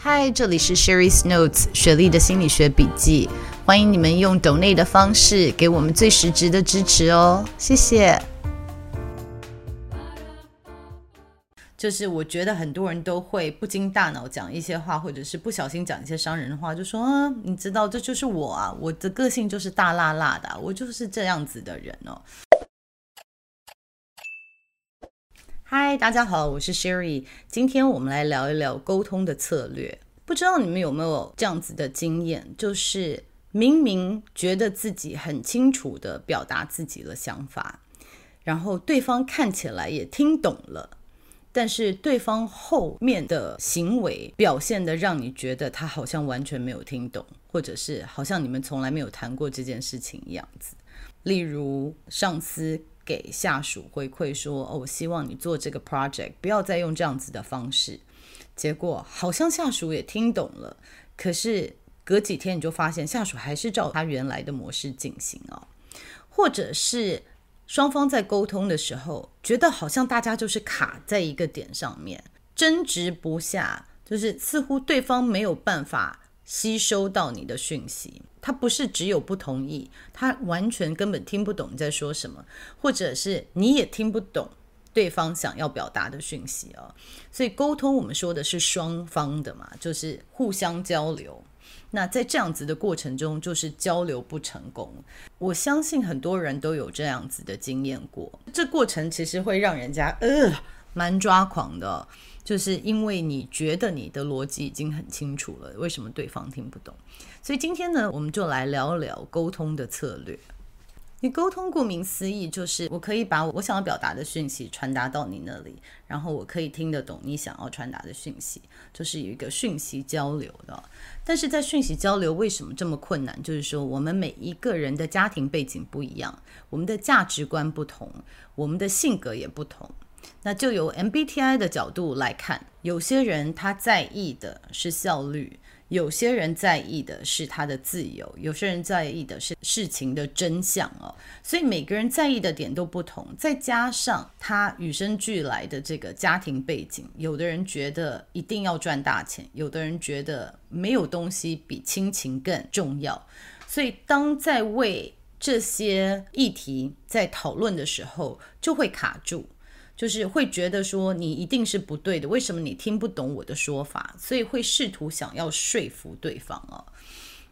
嗨，这里是 Sherry's Notes 雪莉的心理学笔记。欢迎你们用 donate 的方式给我们最实质的支持哦，谢谢。就是我觉得很多人都会不经大脑讲一些话，或者是不小心讲一些伤人的话，就说啊，你知道这就是我啊，我的个性就是大辣辣的，我就是这样子的人哦。嗨，大家好，我是 Sherry，今天我们来聊一聊沟通的策略。不知道你们有没有这样子的经验，就是。明明觉得自己很清楚地表达自己的想法，然后对方看起来也听懂了，但是对方后面的行为表现得让你觉得他好像完全没有听懂，或者是好像你们从来没有谈过这件事情一样子。例如，上司给下属回馈说：“哦，我希望你做这个 project，不要再用这样子的方式。”结果好像下属也听懂了，可是。隔几天你就发现下属还是照他原来的模式进行哦，或者是双方在沟通的时候，觉得好像大家就是卡在一个点上面，争执不下，就是似乎对方没有办法吸收到你的讯息，他不是只有不同意，他完全根本听不懂你在说什么，或者是你也听不懂对方想要表达的讯息哦。所以沟通我们说的是双方的嘛，就是互相交流。那在这样子的过程中，就是交流不成功。我相信很多人都有这样子的经验过。这过程其实会让人家呃蛮抓狂的，就是因为你觉得你的逻辑已经很清楚了，为什么对方听不懂？所以今天呢，我们就来聊聊沟通的策略。你沟通顾名思义，就是我可以把我想要表达的讯息传达到你那里，然后我可以听得懂你想要传达的讯息，就是有一个讯息交流的。但是在讯息交流为什么这么困难？就是说我们每一个人的家庭背景不一样，我们的价值观不同，我们的性格也不同。那就由 MBTI 的角度来看，有些人他在意的是效率。有些人在意的是他的自由，有些人在意的是事情的真相哦，所以每个人在意的点都不同，再加上他与生俱来的这个家庭背景，有的人觉得一定要赚大钱，有的人觉得没有东西比亲情更重要，所以当在为这些议题在讨论的时候，就会卡住。就是会觉得说你一定是不对的，为什么你听不懂我的说法？所以会试图想要说服对方哦。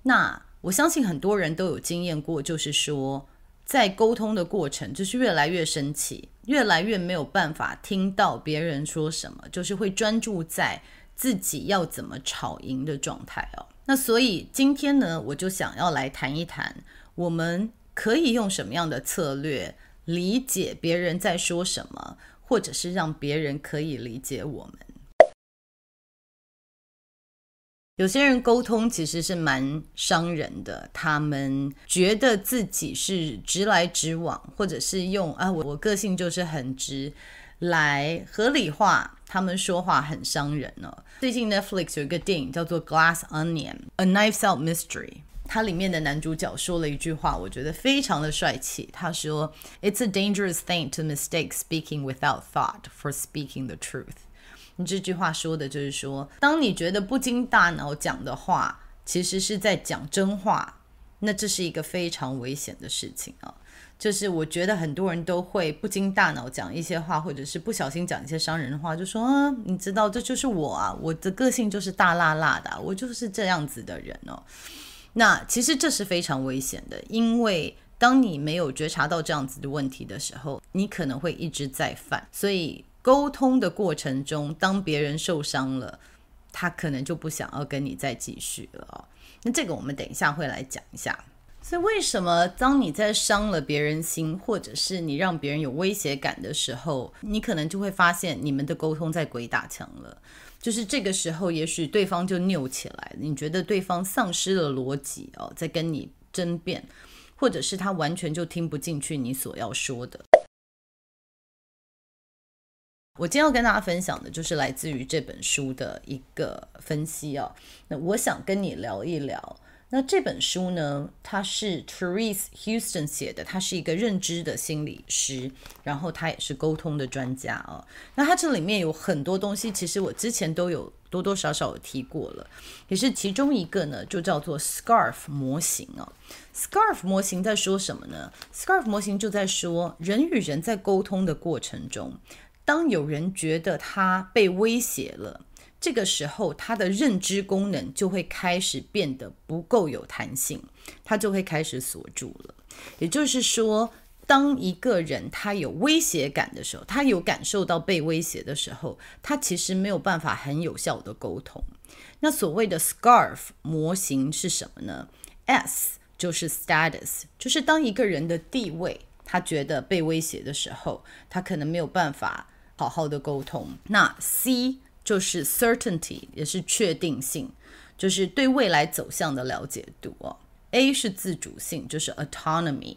那我相信很多人都有经验过，就是说在沟通的过程，就是越来越生气，越来越没有办法听到别人说什么，就是会专注在自己要怎么吵赢的状态哦。那所以今天呢，我就想要来谈一谈，我们可以用什么样的策略理解别人在说什么。或者是让别人可以理解我们。有些人沟通其实是蛮伤人的，他们觉得自己是直来直往，或者是用啊我我个性就是很直来合理化他们说话很伤人哦。最近 Netflix 有一个电影叫做《Glass Onion: A Knives Out Mystery》。它里面的男主角说了一句话，我觉得非常的帅气。他说：“It's a dangerous thing to mistake speaking without thought for speaking the truth。”你这句话说的就是说，当你觉得不经大脑讲的话，其实是在讲真话，那这是一个非常危险的事情啊。就是我觉得很多人都会不经大脑讲一些话，或者是不小心讲一些伤人的话，就说啊，你知道这就是我啊，我的个性就是大辣辣的，我就是这样子的人哦。那其实这是非常危险的，因为当你没有觉察到这样子的问题的时候，你可能会一直在犯。所以沟通的过程中，当别人受伤了，他可能就不想要跟你再继续了。那这个我们等一下会来讲一下。所以为什么当你在伤了别人心，或者是你让别人有威胁感的时候，你可能就会发现你们的沟通在鬼打墙了。就是这个时候，也许对方就拗起来，你觉得对方丧失了逻辑哦，在跟你争辩，或者是他完全就听不进去你所要说的。我今天要跟大家分享的就是来自于这本书的一个分析哦。那我想跟你聊一聊。那这本书呢，它是 Therese Houston 写的，他是一个认知的心理师，然后他也是沟通的专家哦。那他这里面有很多东西，其实我之前都有多多少少有提过了，也是其中一个呢，就叫做 SCARF 模型哦。SCARF 模型在说什么呢？SCARF 模型就在说人与人在沟通的过程中。当有人觉得他被威胁了，这个时候他的认知功能就会开始变得不够有弹性，他就会开始锁住了。也就是说，当一个人他有威胁感的时候，他有感受到被威胁的时候，他其实没有办法很有效的沟通。那所谓的 SCARF 模型是什么呢？S 就是 status，就是当一个人的地位他觉得被威胁的时候，他可能没有办法。好好的沟通，那 C 就是 certainty，也是确定性，就是对未来走向的了解度哦。A 是自主性，就是 autonomy。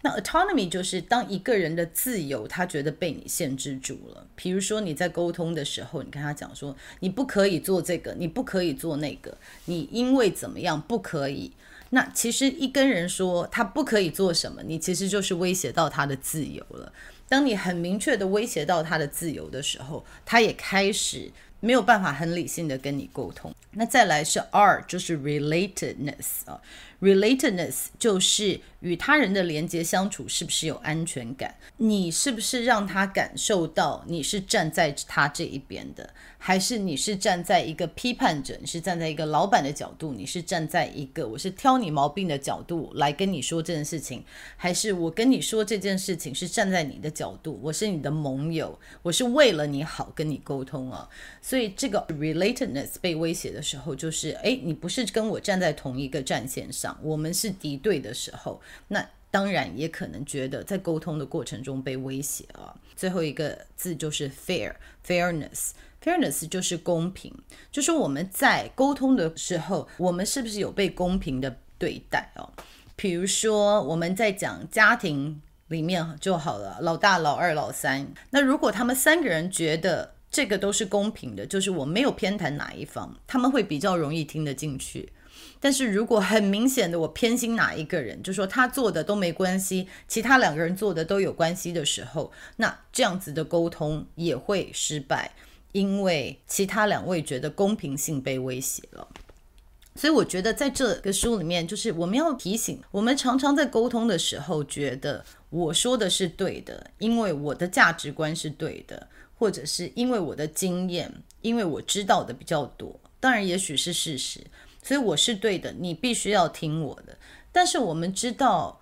那 autonomy 就是当一个人的自由，他觉得被你限制住了。比如说你在沟通的时候，你跟他讲说，你不可以做这个，你不可以做那个，你因为怎么样不可以。那其实一跟人说他不可以做什么，你其实就是威胁到他的自由了。当你很明确的威胁到他的自由的时候，他也开始没有办法很理性的跟你沟通。那再来是 R，就是 relatedness 啊，relatedness 就是与他人的连接相处是不是有安全感？你是不是让他感受到你是站在他这一边的？还是你是站在一个批判者？你是站在一个老板的角度？你是站在一个我是挑你毛病的角度来跟你说这件事情？还是我跟你说这件事情是站在你的角度？我是你的盟友，我是为了你好跟你沟通啊。所以这个 relatedness 被威胁的时候，就是哎，你不是跟我站在同一个战线上，我们是敌对的时候，那当然也可能觉得在沟通的过程中被威胁啊。最后一个字就是 fair，fairness。Fairness 就是公平，就是我们在沟通的时候，我们是不是有被公平的对待哦？比如说我们在讲家庭里面就好了，老大、老二、老三。那如果他们三个人觉得这个都是公平的，就是我没有偏袒哪一方，他们会比较容易听得进去。但是如果很明显的我偏心哪一个人，就说他做的都没关系，其他两个人做的都有关系的时候，那这样子的沟通也会失败。因为其他两位觉得公平性被威胁了，所以我觉得在这个书里面，就是我们要提醒，我们常常在沟通的时候，觉得我说的是对的，因为我的价值观是对的，或者是因为我的经验，因为我知道的比较多，当然也许是事实，所以我是对的，你必须要听我的。但是我们知道，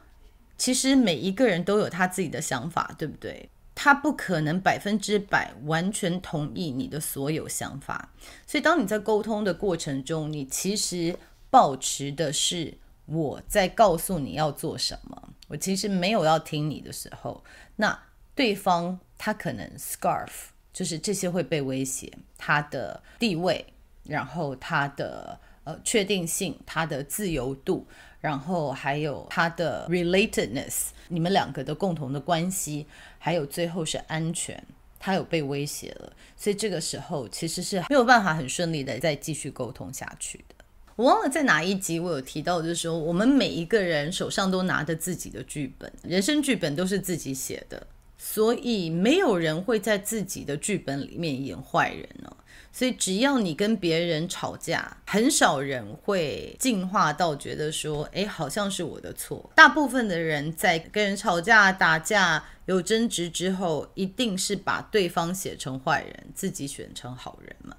其实每一个人都有他自己的想法，对不对？他不可能百分之百完全同意你的所有想法，所以当你在沟通的过程中，你其实保持的是我在告诉你要做什么，我其实没有要听你的时候，那对方他可能 scarf 就是这些会被威胁，他的地位，然后他的呃确定性，他的自由度。然后还有他的 relatedness，你们两个的共同的关系，还有最后是安全，他有被威胁了，所以这个时候其实是没有办法很顺利的再继续沟通下去的。我忘了在哪一集我有提到，就是说我们每一个人手上都拿着自己的剧本，人生剧本都是自己写的，所以没有人会在自己的剧本里面演坏人哦。所以，只要你跟别人吵架，很少人会进化到觉得说，哎，好像是我的错。大部分的人在跟人吵架、打架、有争执之后，一定是把对方写成坏人，自己选成好人嘛。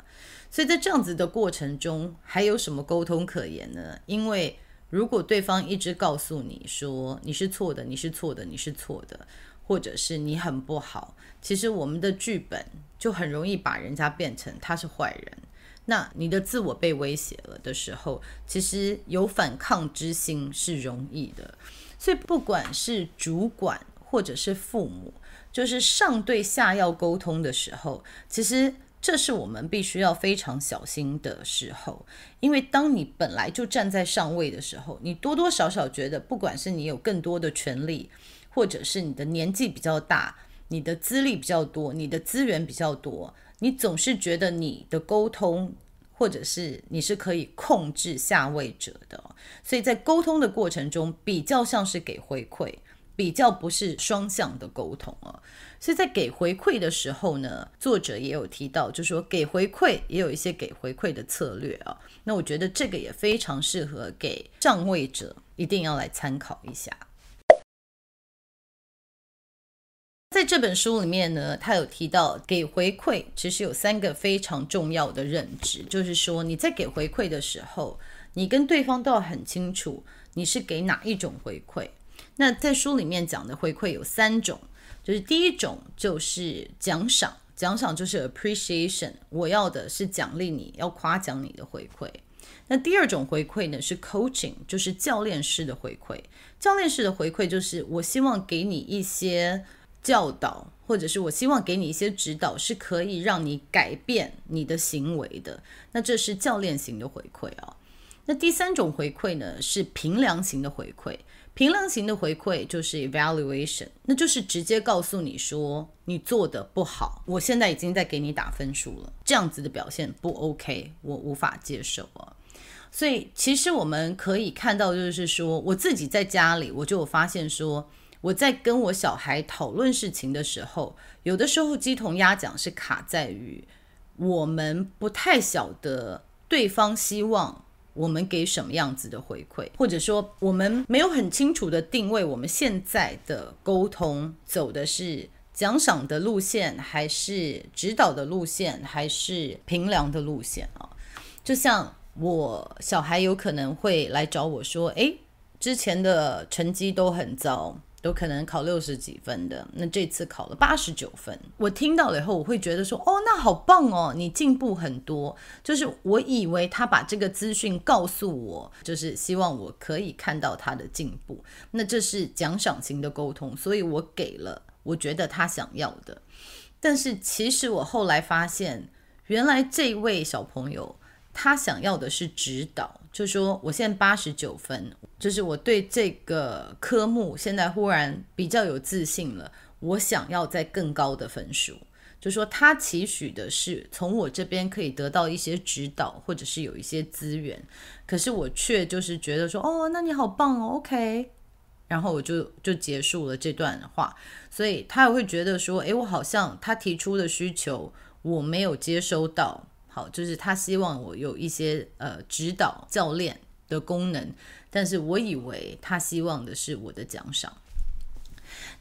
所以在这样子的过程中，还有什么沟通可言呢？因为如果对方一直告诉你说你是错的，你是错的，你是错的，或者是你很不好，其实我们的剧本。就很容易把人家变成他是坏人，那你的自我被威胁了的时候，其实有反抗之心是容易的。所以不管是主管或者是父母，就是上对下要沟通的时候，其实。这是我们必须要非常小心的时候，因为当你本来就站在上位的时候，你多多少少觉得，不管是你有更多的权利，或者是你的年纪比较大，你的资历比较多，你的资源比较多，你总是觉得你的沟通，或者是你是可以控制下位者的，所以在沟通的过程中，比较像是给回馈。比较不是双向的沟通啊，所以在给回馈的时候呢，作者也有提到，就是说给回馈也有一些给回馈的策略啊。那我觉得这个也非常适合给上位者，一定要来参考一下。在这本书里面呢，他有提到给回馈其实有三个非常重要的认知，就是说你在给回馈的时候，你跟对方都要很清楚你是给哪一种回馈。那在书里面讲的回馈有三种，就是第一种就是奖赏，奖赏就是 appreciation，我要的是奖励你，要夸奖你的回馈。那第二种回馈呢是 coaching，就是教练式的回馈。教练式的回馈就是我希望给你一些教导，或者是我希望给你一些指导，是可以让你改变你的行为的。那这是教练型的回馈啊。那第三种回馈呢是评量型的回馈。评量型的回馈就是 evaluation，那就是直接告诉你说你做的不好，我现在已经在给你打分数了，这样子的表现不 OK，我无法接受啊。所以其实我们可以看到，就是说我自己在家里，我就有发现说，我在跟我小孩讨论事情的时候，有的时候鸡同鸭讲是卡在于我们不太晓得对方希望。我们给什么样子的回馈，或者说我们没有很清楚的定位，我们现在的沟通走的是奖赏的路线，还是指导的路线，还是评量的路线啊？就像我小孩有可能会来找我说：“诶，之前的成绩都很糟。”都可能考六十几分的，那这次考了八十九分。我听到了以后，我会觉得说，哦，那好棒哦，你进步很多。就是我以为他把这个资讯告诉我，就是希望我可以看到他的进步。那这是奖赏型的沟通，所以我给了我觉得他想要的。但是其实我后来发现，原来这位小朋友他想要的是指导，就说我现在八十九分。就是我对这个科目现在忽然比较有自信了，我想要再更高的分数。就说他期许的是从我这边可以得到一些指导，或者是有一些资源，可是我却就是觉得说，哦，那你好棒哦，OK，然后我就就结束了这段话。所以他也会觉得说，诶，我好像他提出的需求我没有接收到，好，就是他希望我有一些呃指导教练的功能。但是我以为他希望的是我的奖赏，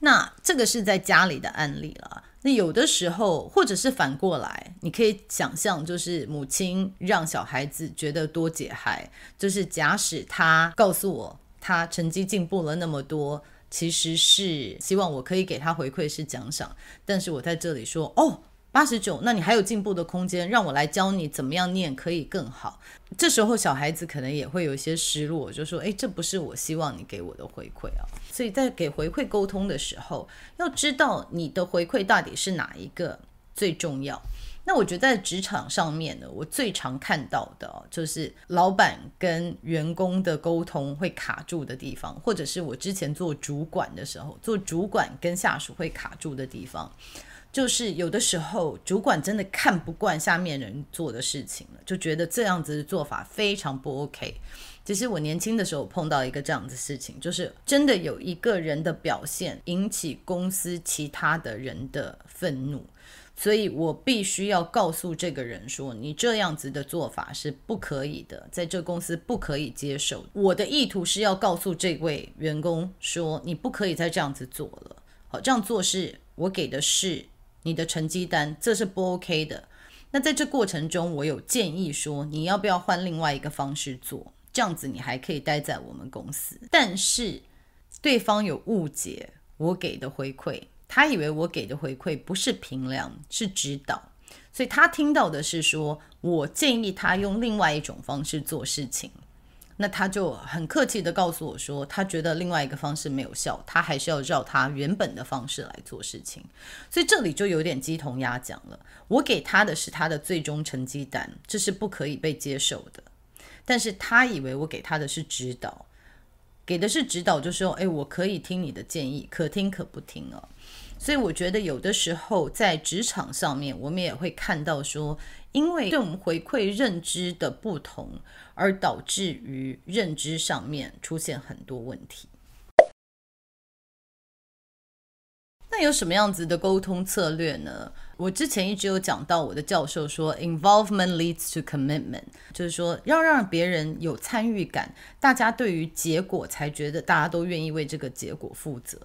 那这个是在家里的案例了。那有的时候，或者是反过来，你可以想象，就是母亲让小孩子觉得多解嗨，就是假使他告诉我他成绩进步了那么多，其实是希望我可以给他回馈是奖赏，但是我在这里说哦。八十九，那你还有进步的空间，让我来教你怎么样念可以更好。这时候小孩子可能也会有一些失落，就说：“诶，这不是我希望你给我的回馈啊。”所以在给回馈沟通的时候，要知道你的回馈到底是哪一个最重要。那我觉得在职场上面呢，我最常看到的就是老板跟员工的沟通会卡住的地方，或者是我之前做主管的时候，做主管跟下属会卡住的地方。就是有的时候，主管真的看不惯下面人做的事情了，就觉得这样子的做法非常不 OK。其实我年轻的时候碰到一个这样子事情，就是真的有一个人的表现引起公司其他的人的愤怒，所以我必须要告诉这个人说，你这样子的做法是不可以的，在这公司不可以接受。我的意图是要告诉这位员工说，你不可以再这样子做了。好，这样做是我给的是。你的成绩单，这是不 OK 的。那在这过程中，我有建议说，你要不要换另外一个方式做？这样子你还可以待在我们公司。但是对方有误解我给的回馈，他以为我给的回馈不是评量，是指导。所以他听到的是说，我建议他用另外一种方式做事情。那他就很客气地告诉我说，他觉得另外一个方式没有效，他还是要照他原本的方式来做事情。所以这里就有点鸡同鸭讲了。我给他的是他的最终成绩单，这是不可以被接受的。但是他以为我给他的是指导，给的是指导，就说，哎，我可以听你的建议，可听可不听哦。所以我觉得有的时候在职场上面，我们也会看到说，因为对我们回馈认知的不同，而导致于认知上面出现很多问题。那有什么样子的沟通策略呢？我之前一直有讲到，我的教授说，involvement leads to commitment，就是说要让别人有参与感，大家对于结果才觉得大家都愿意为这个结果负责。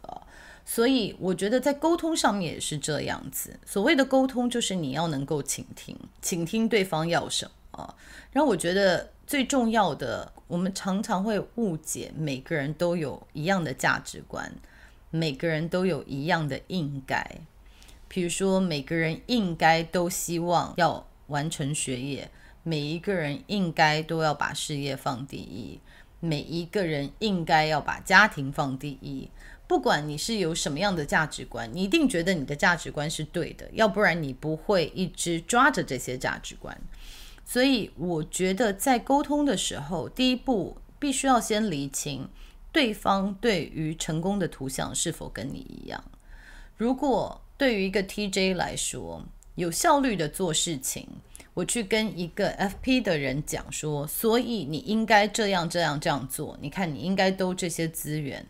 所以我觉得在沟通上面也是这样子。所谓的沟通，就是你要能够倾听，倾听对方要什么。然后我觉得最重要的，我们常常会误解，每个人都有一样的价值观，每个人都有一样的应该。比如说，每个人应该都希望要完成学业，每一个人应该都要把事业放第一，每一个人应该要把家庭放第一。不管你是有什么样的价值观，你一定觉得你的价值观是对的，要不然你不会一直抓着这些价值观。所以我觉得在沟通的时候，第一步必须要先厘清对方对于成功的图像是否跟你一样。如果对于一个 TJ 来说，有效率的做事情，我去跟一个 FP 的人讲说，所以你应该这样这样这样做。你看，你应该都这些资源。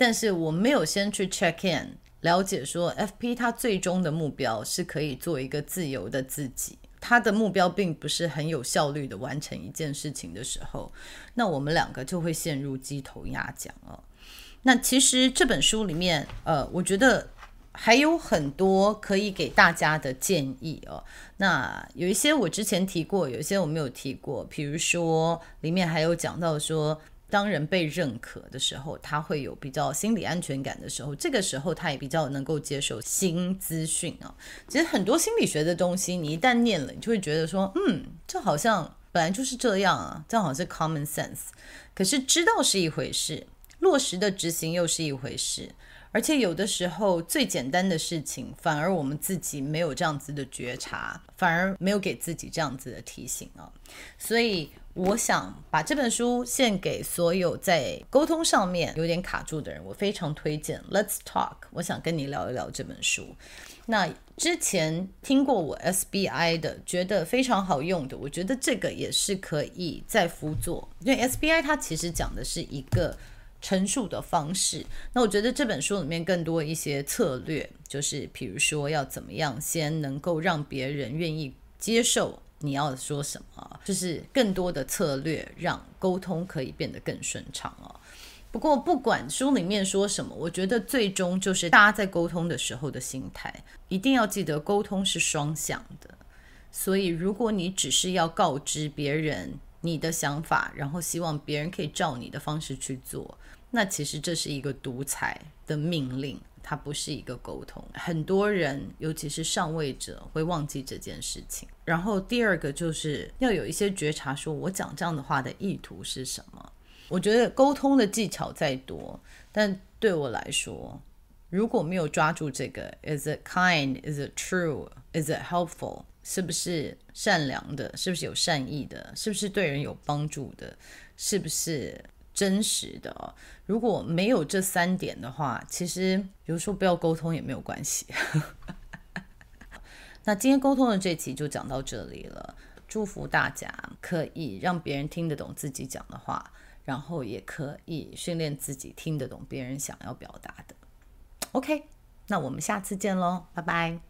但是我没有先去 check in 了解说，FP 他最终的目标是可以做一个自由的自己，他的目标并不是很有效率的完成一件事情的时候，那我们两个就会陷入鸡同鸭讲哦。那其实这本书里面，呃，我觉得还有很多可以给大家的建议哦。那有一些我之前提过，有一些我没有提过，比如说里面还有讲到说。当人被认可的时候，他会有比较心理安全感的时候，这个时候他也比较能够接受新资讯啊。其实很多心理学的东西，你一旦念了，你就会觉得说，嗯，这好像本来就是这样啊，这好像是 common sense。可是知道是一回事，落实的执行又是一回事。而且有的时候最简单的事情，反而我们自己没有这样子的觉察，反而没有给自己这样子的提醒啊。所以。我想把这本书献给所有在沟通上面有点卡住的人，我非常推荐。Let's talk，我想跟你聊一聊这本书。那之前听过我 SBI 的，觉得非常好用的，我觉得这个也是可以再辅佐，因为 SBI 它其实讲的是一个陈述的方式。那我觉得这本书里面更多一些策略，就是比如说要怎么样先能够让别人愿意接受。你要说什么？就是更多的策略，让沟通可以变得更顺畅哦。不过，不管书里面说什么，我觉得最终就是大家在沟通的时候的心态，一定要记得沟通是双向的。所以，如果你只是要告知别人你的想法，然后希望别人可以照你的方式去做，那其实这是一个独裁的命令。它不是一个沟通，很多人，尤其是上位者，会忘记这件事情。然后第二个就是要有一些觉察，说我讲这样的话的意图是什么。我觉得沟通的技巧再多，但对我来说，如果没有抓住这个，is it kind？is it true？is it helpful？是不是善良的？是不是有善意的？是不是对人有帮助的？是不是？真实的，如果没有这三点的话，其实比如说不要沟通也没有关系。那今天沟通的这期就讲到这里了，祝福大家可以让别人听得懂自己讲的话，然后也可以训练自己听得懂别人想要表达的。OK，那我们下次见喽，拜拜。